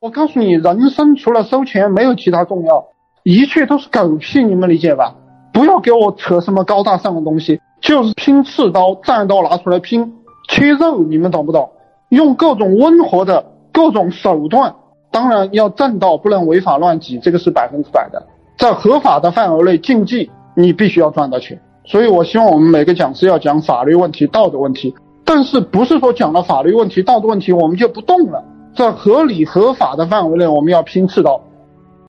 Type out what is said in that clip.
我告诉你，人生除了收钱没有其他重要，一切都是狗屁，你们理解吧？不要给我扯什么高大上的东西，就是拼刺刀，战刀拿出来拼，切肉，你们懂不懂？用各种温和的各种手段，当然要正道，不能违法乱纪，这个是百分之百的，在合法的范围内竞技，你必须要赚到钱。所以我希望我们每个讲师要讲法律问题、道德问题，但是不是说讲了法律问题、道德问题我们就不动了。在合理合法的范围内，我们要拼刺刀。